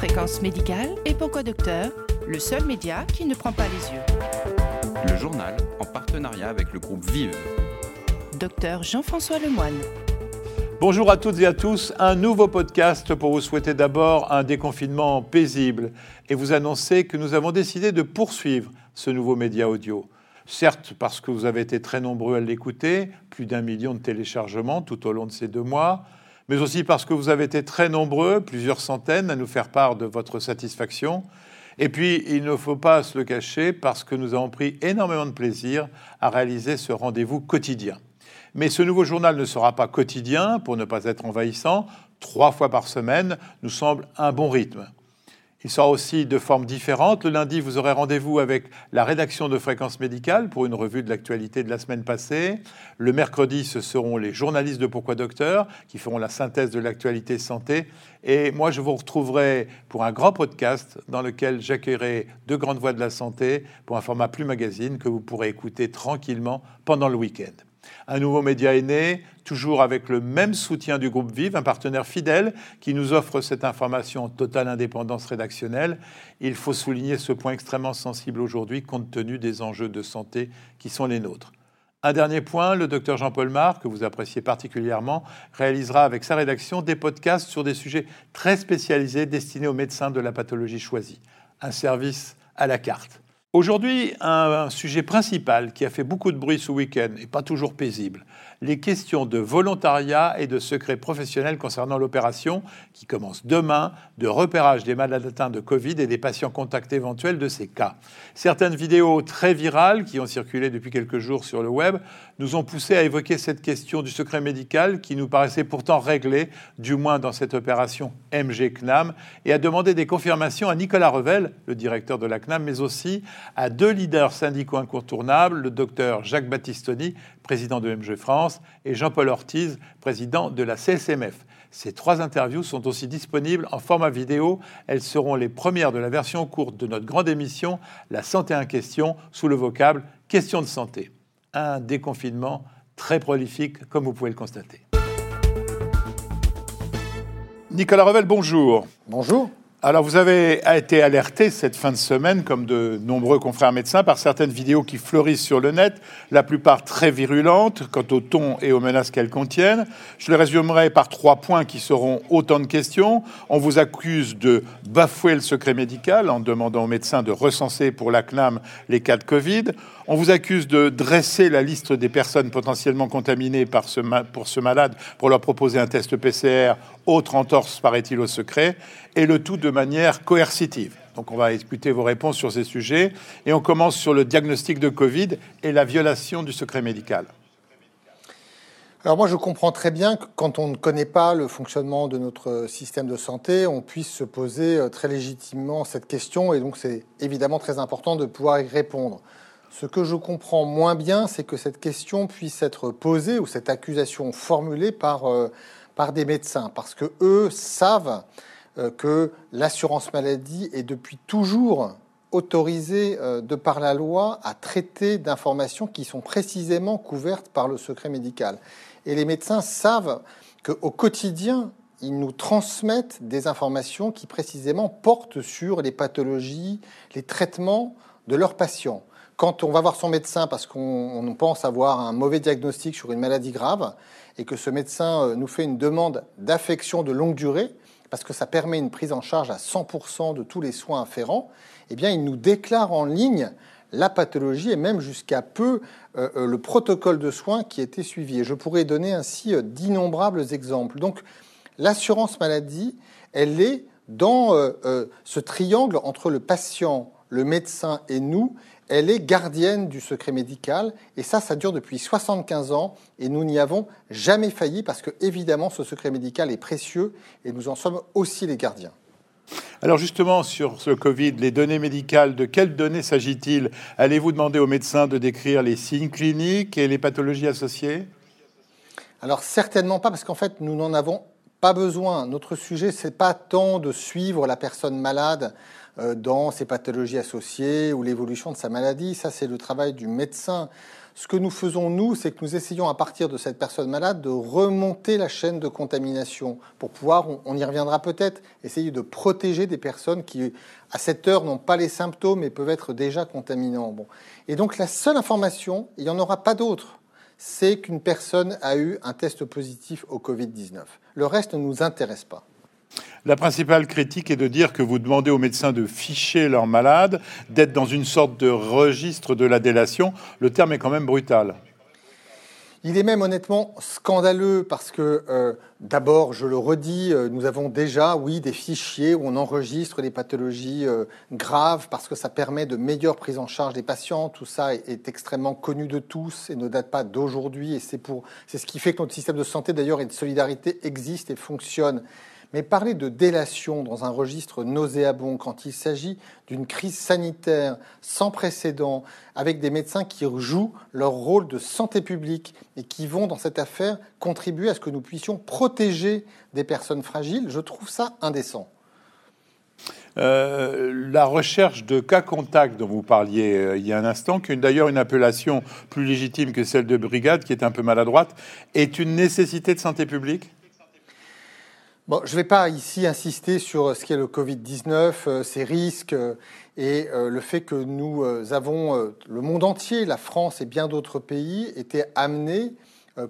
Fréquence médicale et pourquoi docteur Le seul média qui ne prend pas les yeux? Le journal en partenariat avec le groupe Vive. Docteur Jean-François Lemoine. Bonjour à toutes et à tous, un nouveau podcast pour vous souhaiter d'abord un déconfinement paisible et vous annoncer que nous avons décidé de poursuivre ce nouveau média audio. Certes, parce que vous avez été très nombreux à l'écouter, plus d'un million de téléchargements tout au long de ces deux mois, mais aussi parce que vous avez été très nombreux, plusieurs centaines, à nous faire part de votre satisfaction. Et puis, il ne faut pas se le cacher, parce que nous avons pris énormément de plaisir à réaliser ce rendez-vous quotidien. Mais ce nouveau journal ne sera pas quotidien, pour ne pas être envahissant. Trois fois par semaine nous semble un bon rythme. Il sera aussi de formes différentes. Le lundi, vous aurez rendez-vous avec la rédaction de Fréquence Médicale pour une revue de l'actualité de la semaine passée. Le mercredi, ce seront les journalistes de Pourquoi Docteur qui feront la synthèse de l'actualité santé. Et moi, je vous retrouverai pour un grand podcast dans lequel j'accueillerai deux grandes voix de la santé pour un format plus magazine que vous pourrez écouter tranquillement pendant le week-end. Un nouveau média est né, toujours avec le même soutien du groupe Vive, un partenaire fidèle qui nous offre cette information en totale indépendance rédactionnelle. Il faut souligner ce point extrêmement sensible aujourd'hui compte tenu des enjeux de santé qui sont les nôtres. Un dernier point, le docteur Jean-Paul Mar, que vous appréciez particulièrement, réalisera avec sa rédaction des podcasts sur des sujets très spécialisés destinés aux médecins de la pathologie choisie. Un service à la carte. Aujourd'hui, un, sujet principal qui a fait beaucoup de bruit ce week-end et pas toujours paisible, les questions de volontariat et de secret professionnel concernant l'opération qui commence demain de repérage des malades atteints de Covid et des patients contacts éventuels de ces cas. Certaines vidéos très virales qui ont circulé depuis quelques jours sur le web nous ont poussé à évoquer cette question du secret médical qui nous paraissait pourtant réglée, du moins dans cette opération MG-CNAM, et à demander des confirmations à Nicolas Revel, le directeur de la CNAM, mais aussi à deux leaders syndicaux incontournables, le docteur Jacques Battistoni, président de MG France, et Jean-Paul Ortiz, président de la CSMF. Ces trois interviews sont aussi disponibles en format vidéo. Elles seront les premières de la version courte de notre grande émission La santé en question sous le vocable Question de santé. Un déconfinement très prolifique, comme vous pouvez le constater. Nicolas Revel, bonjour. Bonjour. Alors, vous avez été alerté cette fin de semaine, comme de nombreux confrères médecins, par certaines vidéos qui fleurissent sur le net, la plupart très virulentes quant au ton et aux menaces qu'elles contiennent. Je les résumerai par trois points qui seront autant de questions. On vous accuse de bafouer le secret médical en demandant aux médecins de recenser pour la CNAM les cas de Covid. On vous accuse de dresser la liste des personnes potentiellement contaminées pour ce malade pour leur proposer un test PCR, autre entorse, paraît-il, au secret, et le tout de manière coercitive. Donc on va écouter vos réponses sur ces sujets, et on commence sur le diagnostic de Covid et la violation du secret médical. Alors moi, je comprends très bien que quand on ne connaît pas le fonctionnement de notre système de santé, on puisse se poser euh, très légitimement cette question, et donc c'est évidemment très important de pouvoir y répondre. Ce que je comprends moins bien, c'est que cette question puisse être posée ou cette accusation formulée par, euh, des médecins, parce que eux savent euh, que l'assurance maladie est depuis toujours autorisée euh, de par la loi à traiter d'informations qui sont précisément couvertes par le secret médical. Et les médecins savent qu'au quotidien, ils nous transmettent des informations qui précisément portent sur les pathologies, les traitements de leurs patients quand on va voir son médecin parce qu'on pense avoir un mauvais diagnostic sur une maladie grave et que ce médecin euh, nous fait une demande d'affection de longue durée, parce que ça permet une prise en charge à 100% de tous les soins afférents, eh bien, il nous déclare en ligne la pathologie et même jusqu'à peu euh, euh, le protocole de soins qui était suivi. Et je pourrais donner ainsi d'innombrables exemples. Donc, l'assurance maladie, elle est dans ce triangle entre le patient, le médecin et nous, elle est gardienne du secret médical, et ça, ça dure depuis 75 ans, et nous n'y avons jamais failli, parce que évidemment, ce secret médical est précieux, et nous en sommes aussi les gardiens. Alors justement, sur ce Covid, les données médicales, de quelles données s'agit-il? Allez-vous demander aux médecins de décrire les signes cliniques et les pathologies associées? Alors certainement pas, parce qu'en fait, nous n'en avons Pas besoin. Notre sujet, c'est pas tant de suivre la personne malade dans ses pathologies associées ou l'évolution de sa maladie. Ça, c'est le travail du médecin. Ce que nous faisons, nous, c'est que nous essayons à partir de cette personne malade de remonter la chaîne de contamination pour pouvoir, on y reviendra peut-être, essayer de protéger des personnes qui, à cette heure, n'ont pas les symptômes et peuvent être déjà contaminants. Bon. Et donc la seule information, il n'y en aura pas d'autre, c'est qu'une personne a eu un test positif au Covid-19. Le reste ne nous intéresse pas. La principale critique est de dire que vous demandez aux médecins de ficher leurs malades, d'être dans une sorte de registre de la délation. Le terme est quand même brutal. Il est même honnêtement scandaleux parce que, euh, d'abord, je le redis, euh, nous avons déjà, oui, des fichiers où on enregistre les pathologies euh, graves parce que ça permet de meilleure prise en charge des patients. Tout ça est, extrêmement connu de tous et ne date pas d'aujourd'hui. Et c'est c'est ce qui fait que notre système de santé, d'ailleurs, et de solidarité existe et fonctionne. Mais parler de délation dans un registre nauséabond quand il s'agit d'une crise sanitaire sans précédent, avec des médecins qui jouent leur rôle de santé publique et qui vont dans cette affaire contribuer à ce que nous puissions protéger des personnes fragiles, je trouve ça indécent. Euh, la recherche de cas contacts dont vous parliez euh, il y a un instant, qui est d'ailleurs une appellation plus légitime que celle de brigade, qui est un peu maladroite, est une nécessité de santé publique? Je ne vais pas ici insister sur ce qu'est le Covid-19, euh, ses risques euh, et euh, le fait que nous avons, le monde entier, la France et bien d'autres pays, étaient amenés,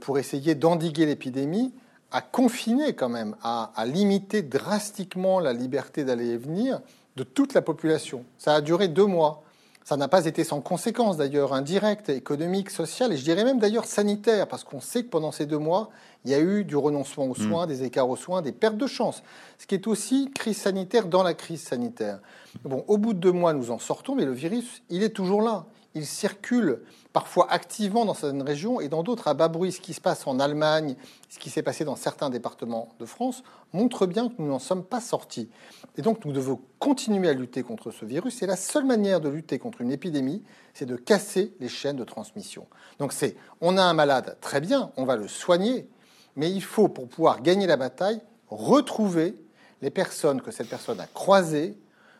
pour essayer d'endiguer l'épidémie, à confiner quand même, à, à limiter drastiquement la liberté d'aller et venir de toute la population. Ça a duré deux mois. Ça n'a pas été sans conséquences d'ailleurs, indirectes, économiques, sociales, et je dirais même d'ailleurs sanitaires, parce qu'on sait que pendant ces deux mois, il y a eu du renoncement aux soins, mm. des écarts aux soins, des pertes de chance, ce qui est aussi crise sanitaire dans la crise sanitaire. Bon, au bout de deux mois, nous en sortons, mais le virus, il est toujours là. Il circule parfois activement dans certaines régions et dans d'autres à bas bruit. Ce qui se passe en Allemagne, ce qui s'est passé dans certains départements de France, montre bien que nous n'en sommes pas sortis. Et donc nous devons continuer à lutter contre ce virus. Et la seule manière de lutter contre une épidémie, c'est de casser les chaînes de transmission. Donc c'est, on a un malade, très bien, on va le soigner, mais il faut, pour pouvoir gagner la bataille, retrouver les personnes que cette personne a croisées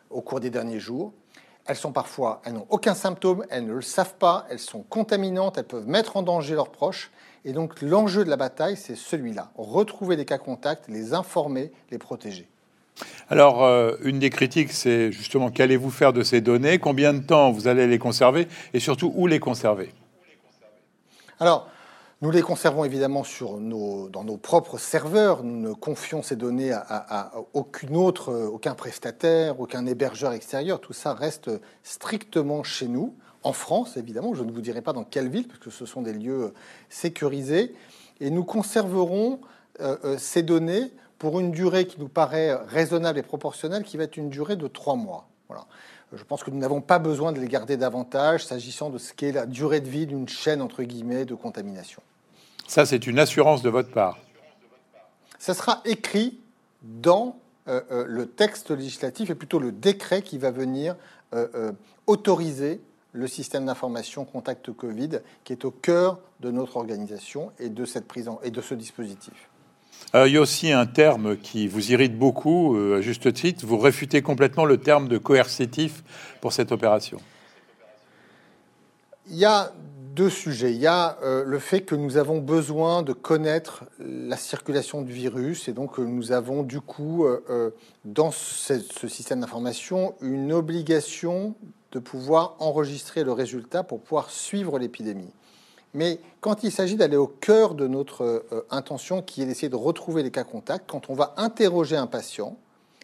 au cours des derniers jours, elles sont parfois, elles n'ont aucun symptôme, elles ne le savent pas, elles sont contaminantes, elles peuvent mettre en danger leurs proches. Et donc l'enjeu de la bataille, c'est celui-là retrouver les cas contacts, les informer, les protéger. Alors, euh, une des critiques, c'est justement qu'allez-vous faire de ces données? Combien de temps vous allez les conserver? Et surtout, où les conserver? Alors, nous les conservons évidemment dans nos propres serveurs. Nous ne confions ces données à, aucun autre, aucun prestataire, aucun hébergeur extérieur. Tout ça reste strictement chez nous, en France évidemment. Je ne vous dirai pas dans quelle ville, parce que ce sont des lieux sécurisés. Et nous conserverons euh, euh, ces données pour une durée qui nous paraît raisonnable et proportionnelle, qui va être une durée de trois mois. Voilà. Je pense que nous n'avons pas besoin de les garder davantage s'agissant de ce qu'est la durée de vie d'une chaîne entre guillemets de contamination. Ça, c'est une assurance de votre part. Ça sera écrit dans euh, euh, le texte législatif et plutôt le décret qui va venir euh, autoriser le système d'information contact Covid qui est au cœur de notre organisation et de cette prise et de ce dispositif. il y a aussi un terme qui vous irrite beaucoup, à juste titre. Vous réfutez complètement le terme de coercitif pour cette opération. Il y a deux sujets. Il y a euh, le fait que nous avons besoin de connaître la circulation du virus et donc euh, nous avons du coup euh, dans ce, système d'information une obligation de pouvoir enregistrer le résultat pour pouvoir suivre l'épidémie. Mais quand il s'agit d'aller au cœur de notre intention, qui est d'essayer de retrouver les cas contacts, quand on va interroger un patient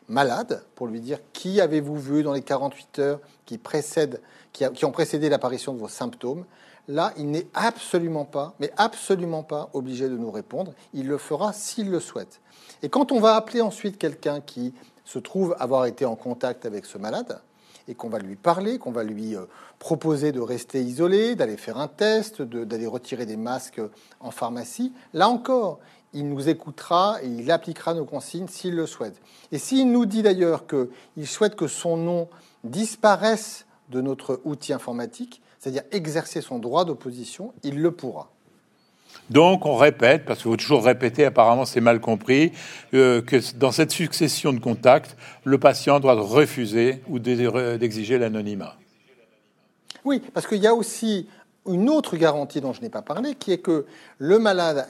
malade pour lui dire qui avez-vous vu dans les 48 heures qui, précèdent, qui ont précédé l'apparition de vos symptômes, là, il n'est absolument pas, mais absolument pas obligé de nous répondre. Il le fera s'il le souhaite. Et quand on va appeler ensuite quelqu'un qui se trouve avoir été en contact avec ce malade, et qu'on va lui parler, qu'on va lui euh, proposer de rester isolé, d'aller faire un test, d'aller retirer des masques en pharmacie, là encore, il nous écoutera et il appliquera nos consignes s'il le souhaite. Et s'il nous dit d'ailleurs qu'il souhaite que son nom disparaisse de notre outil informatique, c'est-à-dire exercer son droit d'opposition, il le pourra. Donc on répète, parce qu'il faut toujours répéter, apparemment c'est mal compris, euh, que dans cette succession de contacts, le patient doit refuser ou d'exiger l'anonymat. Oui, parce qu'il y a aussi une autre garantie dont je n'ai pas parlé, qui est que le malade,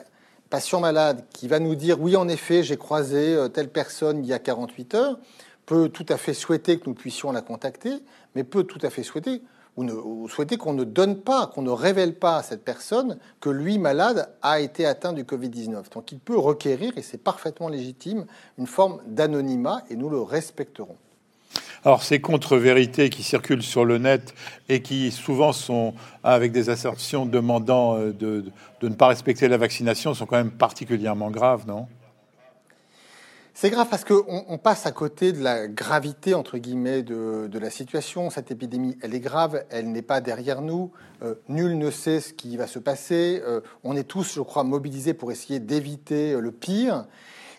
patient malade, qui va nous dire oui en effet j'ai croisé euh, telle personne il y a 48 heures, peut tout à fait souhaiter que nous puissions la contacter, mais peut tout à fait souhaiter ou, souhaiter qu'on ne donne pas, qu'on ne révèle pas à cette personne que lui, malade, a été atteint du Covid-19. Donc il peut requérir, et c'est parfaitement légitime, une forme d'anonymat, et nous le respecterons. Alors ces contre-vérités qui circulent sur le net et qui souvent sont avec des assertions demandant euh, de, de ne pas respecter la vaccination sont quand même particulièrement graves, non? C'est grave parce qu'on passe à côté de la gravité, entre guillemets, de, la situation. Cette épidémie, elle est grave, elle n'est pas derrière nous. Euh, nul ne sait ce qui va se passer. Euh, on est tous, je crois, mobilisés pour essayer d'éviter euh, le pire.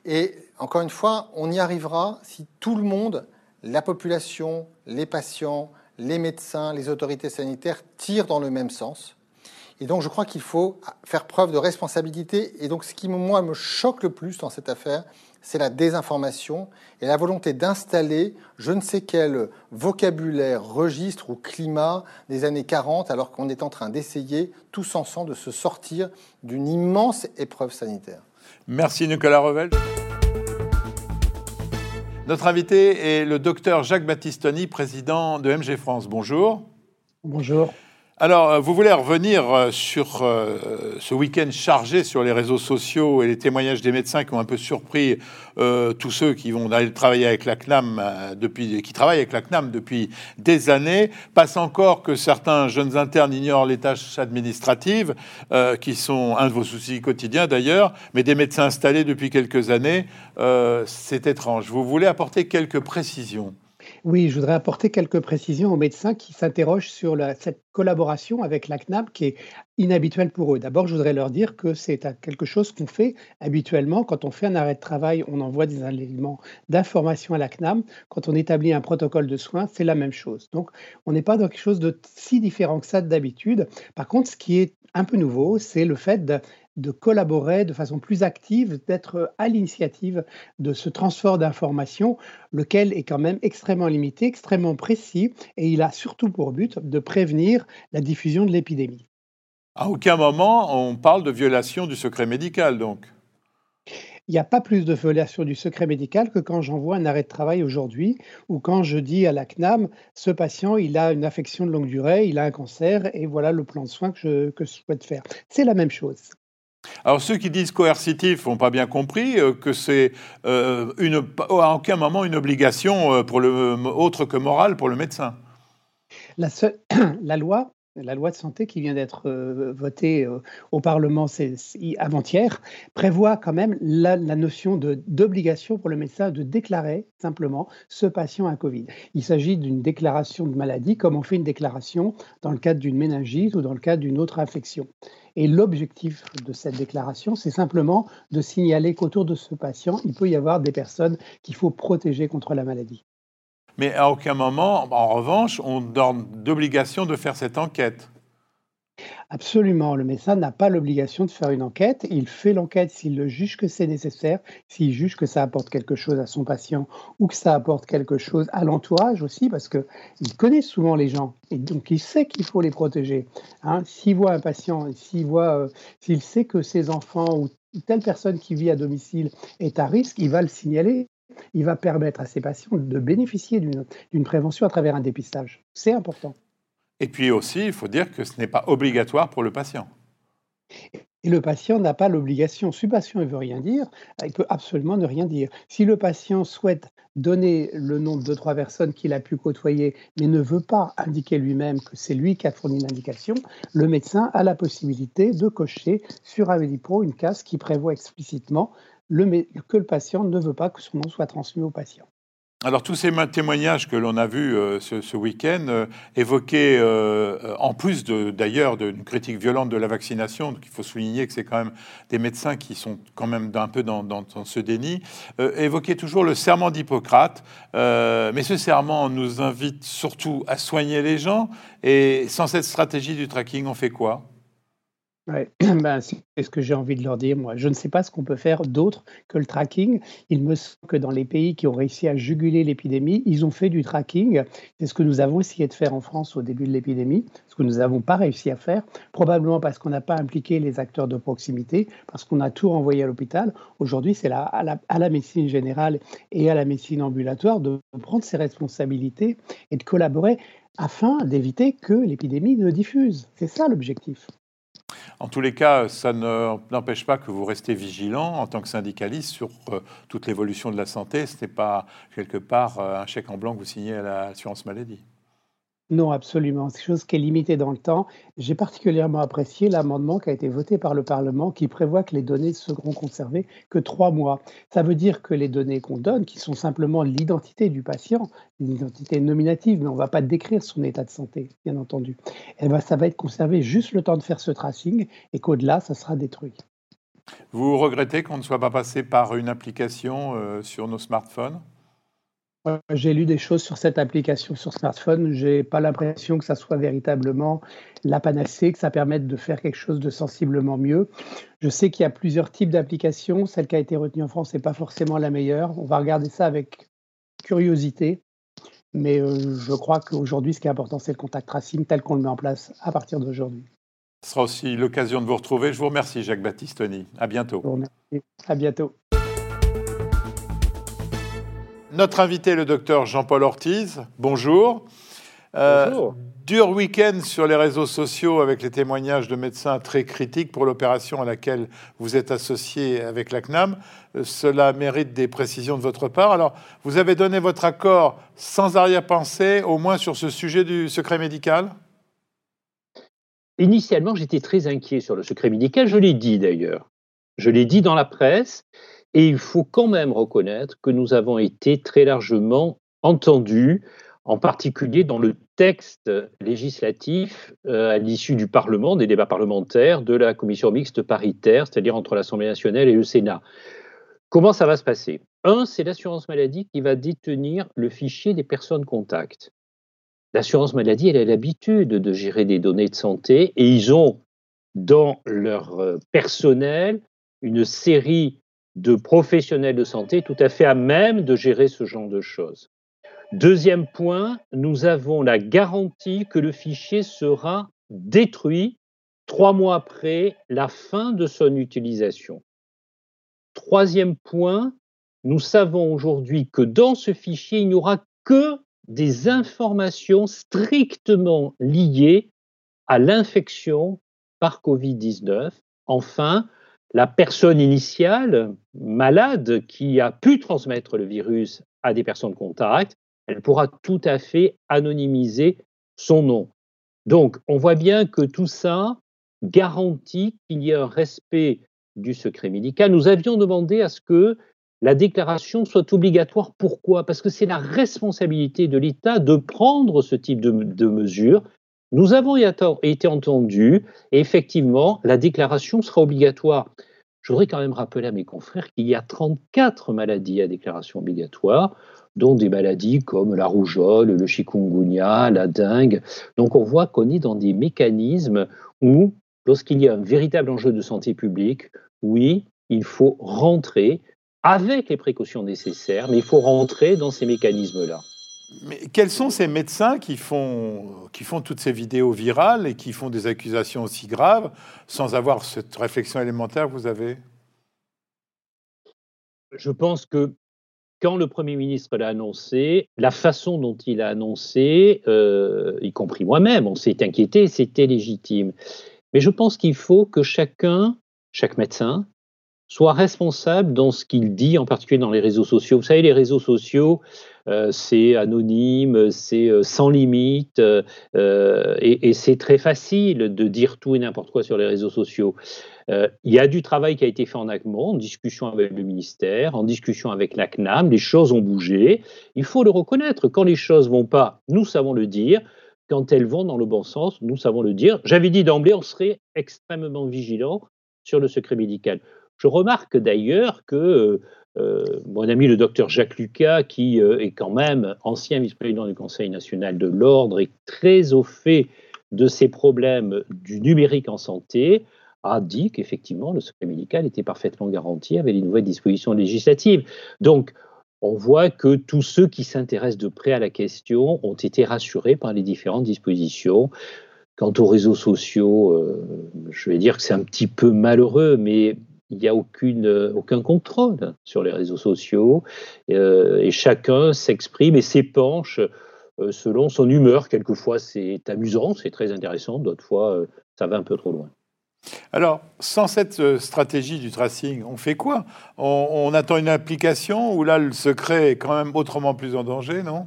Et encore une fois, on y arrivera si tout le monde, la population, les patients, les médecins, les autorités sanitaires tirent dans le même sens. Et donc, je crois qu'il faut faire preuve de responsabilité. Et donc, ce qui, moi, me choque le plus dans cette affaire, c'est la désinformation et la volonté d'installer je ne sais quel vocabulaire, registre ou climat des années 40 alors qu'on est en train d'essayer tous ensemble de se sortir d'une immense épreuve sanitaire. Merci Nicolas Revel. Notre invité est le docteur Jacques Battistoni, président de MG France. Bonjour. Bonjour. Alors, euh, vous voulez revenir euh, sur euh, ce week-end chargé sur les réseaux sociaux et les témoignages des médecins qui ont un peu surpris tous ceux qui vont aller travailler avec la CNAM depuis, qui travaillent avec la CNAM depuis des années. Passe encore que certains jeunes internes ignorent les tâches administratives, qui sont un de vos soucis quotidiens d'ailleurs, mais des médecins installés depuis quelques années, c'est étrange. Vous voulez apporter quelques précisions? Oui, je voudrais apporter quelques précisions aux médecins qui s'interrogent sur cette collaboration avec la CNAM qui est inhabituelle pour eux. D'abord, je voudrais leur dire que c'est quelque chose qu'on fait habituellement. Quand on fait un arrêt de travail, on envoie des éléments d'information à la CNAM. Quand on établit un protocole de soins, c'est la même chose. Donc, on n'est pas dans quelque chose de si différent que ça d'habitude. Par contre, ce qui est un peu nouveau, c'est le fait de, de collaborer de façon plus active, d'être à l'initiative de ce transfert d'informations, lequel est quand même extrêmement limité, extrêmement précis, et il a surtout pour but de prévenir la diffusion de l'épidémie. À aucun moment on parle de violation du secret médical, donc il n'y a pas plus de violation du secret médical que quand j'envoie un arrêt de travail aujourd'hui ou quand je dis à la CNAM, ce patient, il a une affection de longue durée, il a un cancer et voilà le plan de soins que je, que je souhaite faire. C'est la même chose. Alors ceux qui disent coercitif n'ont pas bien compris euh, que c'est euh, à aucun moment une obligation euh, pour le, autre que morale pour le médecin. La, la loi la loi de santé qui vient d'être votée au Parlement avant-hier prévoit quand même la, la notion d'obligation pour le médecin de déclarer simplement ce patient a Covid. Il s'agit d'une déclaration de maladie comme on fait une déclaration dans le cadre d'une méningite ou dans le cadre d'une autre infection. Et l'objectif de cette déclaration, c'est simplement de signaler qu'autour de ce patient, il peut y avoir des personnes qu'il faut protéger contre la maladie. Mais à aucun moment, en revanche, on donne d'obligation de faire cette enquête. Absolument, le médecin n'a pas l'obligation de faire une enquête. Il fait l'enquête s'il juge que c'est nécessaire, s'il juge que ça apporte quelque chose à son patient ou que ça apporte quelque chose à l'entourage aussi, parce qu'il connaît souvent les gens et donc il sait qu'il faut les protéger. Hein. S'il voit un patient, s'il voit, euh, s'il sait que ses enfants ou telle personne qui vit à domicile est à risque, il va le signaler. Il va permettre à ses patients de bénéficier d'une prévention à travers un dépistage. C'est important. Et puis aussi, il faut dire que ce n'est pas obligatoire pour le patient. Et le patient n'a pas l'obligation. Si le patient ne veut rien dire, il peut absolument ne rien dire. Si le patient souhaite donner le nom de deux, trois personnes qu'il a pu côtoyer, mais ne veut pas indiquer lui-même que c'est lui qui a fourni l'indication, le médecin a la possibilité de cocher sur Avelipro une case qui prévoit explicitement que le patient ne veut pas que son nom soit transmis au patient. Alors tous ces témoignages que l'on a vus euh, ce, week-end euh, évoquaient, euh, en plus d'ailleurs d'une critique violente de la vaccination, donc il faut souligner que c'est quand même des médecins qui sont quand même un peu dans, ce déni, évoquaient toujours le serment d'Hippocrate. mais ce serment nous invite surtout à soigner les gens. Et sans cette stratégie du tracking, on fait quoi? Ouais, ben, c'est ce que j'ai envie de leur dire, moi. Je ne sais pas ce qu'on peut faire d'autre que le tracking. Il me semble que dans les pays qui ont réussi à juguler l'épidémie, ils ont fait du tracking. C'est ce que nous avons essayé de faire en France au début de l'épidémie, ce que nous n'avons pas réussi à faire, probablement parce qu'on n'a pas impliqué les acteurs de proximité, parce qu'on a tout renvoyé à l'hôpital. Aujourd'hui, c'est à la, à la médecine générale et à la médecine ambulatoire de prendre ses responsabilités et de collaborer afin d'éviter que l'épidémie ne diffuse. C'est ça l'objectif. En tous les cas, ça n'empêche pas que vous restez vigilant en tant que syndicaliste sur euh, toute l'évolution de la santé. Ce n'est pas quelque part euh, un chèque en blanc que vous signez à l'assurance maladie. Non, absolument. C'est chose qui est limité dans le temps. J'ai particulièrement apprécié l'amendement qui a été voté par le Parlement qui prévoit que les données seront conservées que trois mois. Ça veut dire que les données qu'on donne, qui sont simplement l'identité du patient, l'identité nominative, mais on ne va pas décrire son état de santé, bien entendu, eh ben, ça va être conservé juste le temps de faire ce tracing et qu'au-delà, ça sera détruit. Vous regrettez qu'on ne soit pas passé par une application euh, sur nos smartphones? J'ai lu des choses sur cette application sur smartphone. J'ai pas l'impression que ça soit véritablement la panacée, que ça permette de faire quelque chose de sensiblement mieux. Je sais qu'il y a plusieurs types d'applications. Celle qui a été retenue en France n'est pas forcément la meilleure. On va regarder ça avec curiosité. Mais euh, je crois qu'aujourd'hui, ce qui est important, c'est le contact tracing tel qu'on le met en place à partir d'aujourd'hui. Ce sera aussi l'occasion de vous retrouver. Je vous remercie, Jacques Baptistoni. À bientôt. À bientôt. Notre invité, le docteur Jean-Paul Ortiz, bonjour. Euh, bonjour. dur week-end sur les réseaux sociaux avec les témoignages de médecins très critiques pour l'opération à laquelle vous êtes associé avec la CNAM. Euh, cela mérite des précisions de votre part. Alors, vous avez donné votre accord sans arrière-pensée, au moins sur ce sujet du secret médical? Initialement, j'étais très inquiet sur le secret médical. Je l'ai dit d'ailleurs. Je l'ai dit dans la presse. Et il faut quand même reconnaître que nous avons été très largement entendus, en particulier dans le texte législatif euh, à l'issue du Parlement, des débats parlementaires, de la commission mixte paritaire, c'est-à-dire entre l'Assemblée nationale et le Sénat. Comment ça va se passer? Un, c'est l'assurance maladie qui va détenir le fichier des personnes contacts. L'assurance maladie, elle a l'habitude de gérer des données de santé et ils ont dans leur euh, personnel une série de professionnels de santé tout à fait à même de gérer ce genre de choses. Deuxième point, nous avons la garantie que le fichier sera détruit trois mois après la fin de son utilisation. Troisième point, nous savons aujourd'hui que dans ce fichier, il n'y aura que des informations strictement liées à l'infection par Covid-19. Enfin, la personne initiale malade qui a pu transmettre le virus à des personnes contact, elle pourra tout à fait anonymiser son nom. Donc, on voit bien que tout ça garantit qu'il y ait un respect du secret médical. Nous avions demandé à ce que la déclaration soit obligatoire. Pourquoi? Parce que c'est la responsabilité de l'État de prendre ce type de, de mesures nous avons été entendus et effectivement, la déclaration sera obligatoire. Je voudrais quand même rappeler à mes confrères qu'il y a 34 maladies à déclaration obligatoire, dont des maladies comme la rougeole, le chikungunya, la dengue. Donc on voit qu'on est dans des mécanismes où, lorsqu'il y a un véritable enjeu de santé publique, oui, il faut rentrer avec les précautions nécessaires, mais il faut rentrer dans ces mécanismes-là. Mais quels sont ces médecins qui font, qui font toutes ces vidéos virales et qui font des accusations aussi graves sans avoir cette réflexion élémentaire que vous avez? Je pense que quand le Premier ministre l'a annoncé, la façon dont il a annoncé, euh, y compris moi-même, on s'est inquiété, c'était légitime. Mais je pense qu'il faut que chacun, chaque médecin, soit responsable dans ce qu'il dit, en particulier dans les réseaux sociaux. Vous savez, les réseaux sociaux, c'est anonyme, c'est euh, sans limite, euh, et, c'est très facile de dire tout et n'importe quoi sur les réseaux sociaux. Il y a du travail qui a été fait en amont, en discussion avec le ministère, en discussion avec la CNAM, les choses ont bougé. Il faut le reconnaître. Quand les choses vont pas, nous savons le dire. Quand elles vont dans le bon sens, nous savons le dire. J'avais dit d'emblée, on serait extrêmement vigilant sur le secret médical. Je remarque d'ailleurs que euh, mon ami le docteur Jacques Lucas, qui euh, est quand même ancien vice-président du Conseil national de l'ordre, est très au fait de ces problèmes du numérique en santé, a dit qu'effectivement le secret médical était parfaitement garanti avec les nouvelles dispositions législatives. Donc, on voit que tous ceux qui s'intéressent de près à la question ont été rassurés par les différentes dispositions. Quant aux réseaux sociaux, euh, je vais dire que c'est un petit peu malheureux, mais il n'y a aucune, aucun contrôle sur les réseaux sociaux euh, et chacun s'exprime et s'épanche euh, selon son humeur. Quelquefois, c'est amusant, c'est très intéressant, d'autres fois, ça va un peu trop loin. Alors, sans cette stratégie du tracing, on fait quoi? On, on, attend une application où là, le secret est quand même autrement plus en danger, non?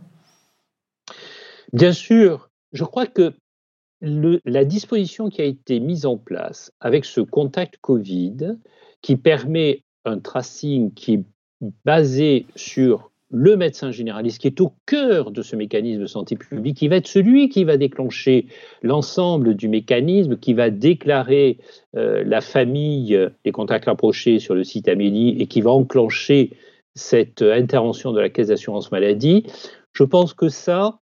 Bien sûr. Je crois que la disposition qui a été mise en place avec ce contact Covid, qui permet un tracing qui est basé sur le médecin généraliste, qui est au cœur de ce mécanisme de santé publique, qui va être celui qui va déclencher l'ensemble du mécanisme, qui va déclarer euh, la famille des contacts rapprochés sur le site Amélie et qui va enclencher cette intervention de la caisse d'assurance maladie. Je pense que ça,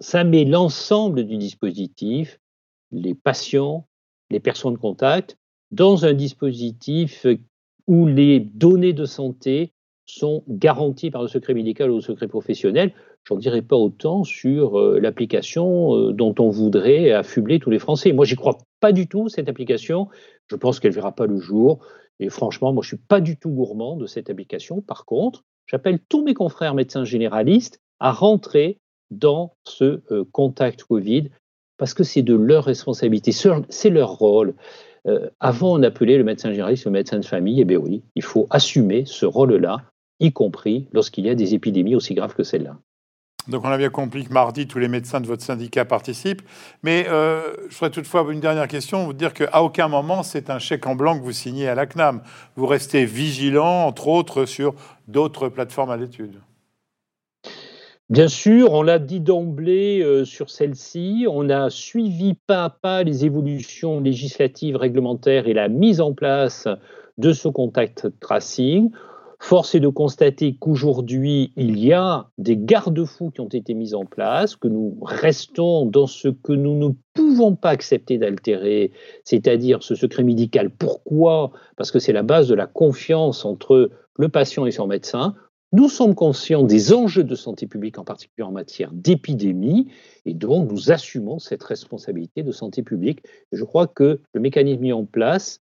ça met l'ensemble du dispositif, les patients, les personnes de contact, dans un dispositif où les données de santé sont garanties par le secret médical ou le secret professionnel. J'en dirais pas autant sur euh, l'application euh, dont on voudrait affubler tous les Français. Moi, j'y crois pas du tout, cette application. Je pense qu'elle verra pas le jour. Et franchement, moi, je suis pas du tout gourmand de cette application. Par contre, j'appelle tous mes confrères médecins généralistes à rentrer dans ce euh, contact Covid parce que c'est de leur responsabilité, c'est leur rôle. Euh, avant, on appelait le médecin généraliste le médecin de famille. Eh bien oui, il faut assumer ce rôle-là, y compris lorsqu'il y a des épidémies aussi graves que celle-là. Donc on a bien compris que mardi, tous les médecins de votre syndicat participent. Mais euh, je ferai toutefois une dernière question, vous dire qu'à aucun moment c'est un chèque en blanc que vous signez à la CNAM. Vous restez vigilant, entre autres, sur d'autres plateformes à l'étude. Bien sûr, on l'a dit d'emblée euh, sur celle-ci, on a suivi pas à pas les évolutions législatives, réglementaires et la mise en place de ce contact tracing. Force est de constater qu'aujourd'hui, il y a des garde-fous qui ont été mis en place, que nous restons dans ce que nous ne pouvons pas accepter d'altérer, c'est-à-dire ce secret médical. Pourquoi? Parce que c'est la base de la confiance entre le patient et son médecin. Nous sommes conscients des enjeux de santé publique, en particulier en matière d'épidémie, et donc nous assumons cette responsabilité de santé publique. je crois que le mécanisme mis en place,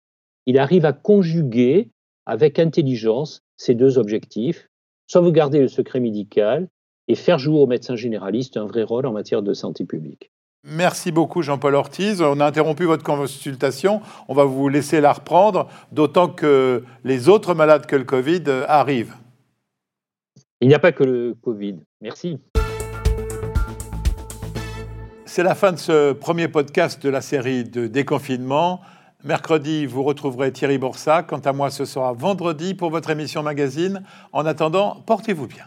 il arrive à conjuguer avec intelligence ces deux objectifs, sauvegarder le secret médical et faire jouer aux médecins généralistes un vrai rôle en matière de santé publique. Merci beaucoup Jean-Paul Ortiz. On a interrompu votre consultation. On va vous laisser la reprendre, d'autant que les autres malades que le Covid arrivent. Il n'y a pas que le Covid. Merci. C'est la fin de ce premier podcast de la série de déconfinement. Mercredi, vous retrouverez Thierry Boursac. Quant à moi, ce sera vendredi pour votre émission magazine. En attendant, portez-vous bien.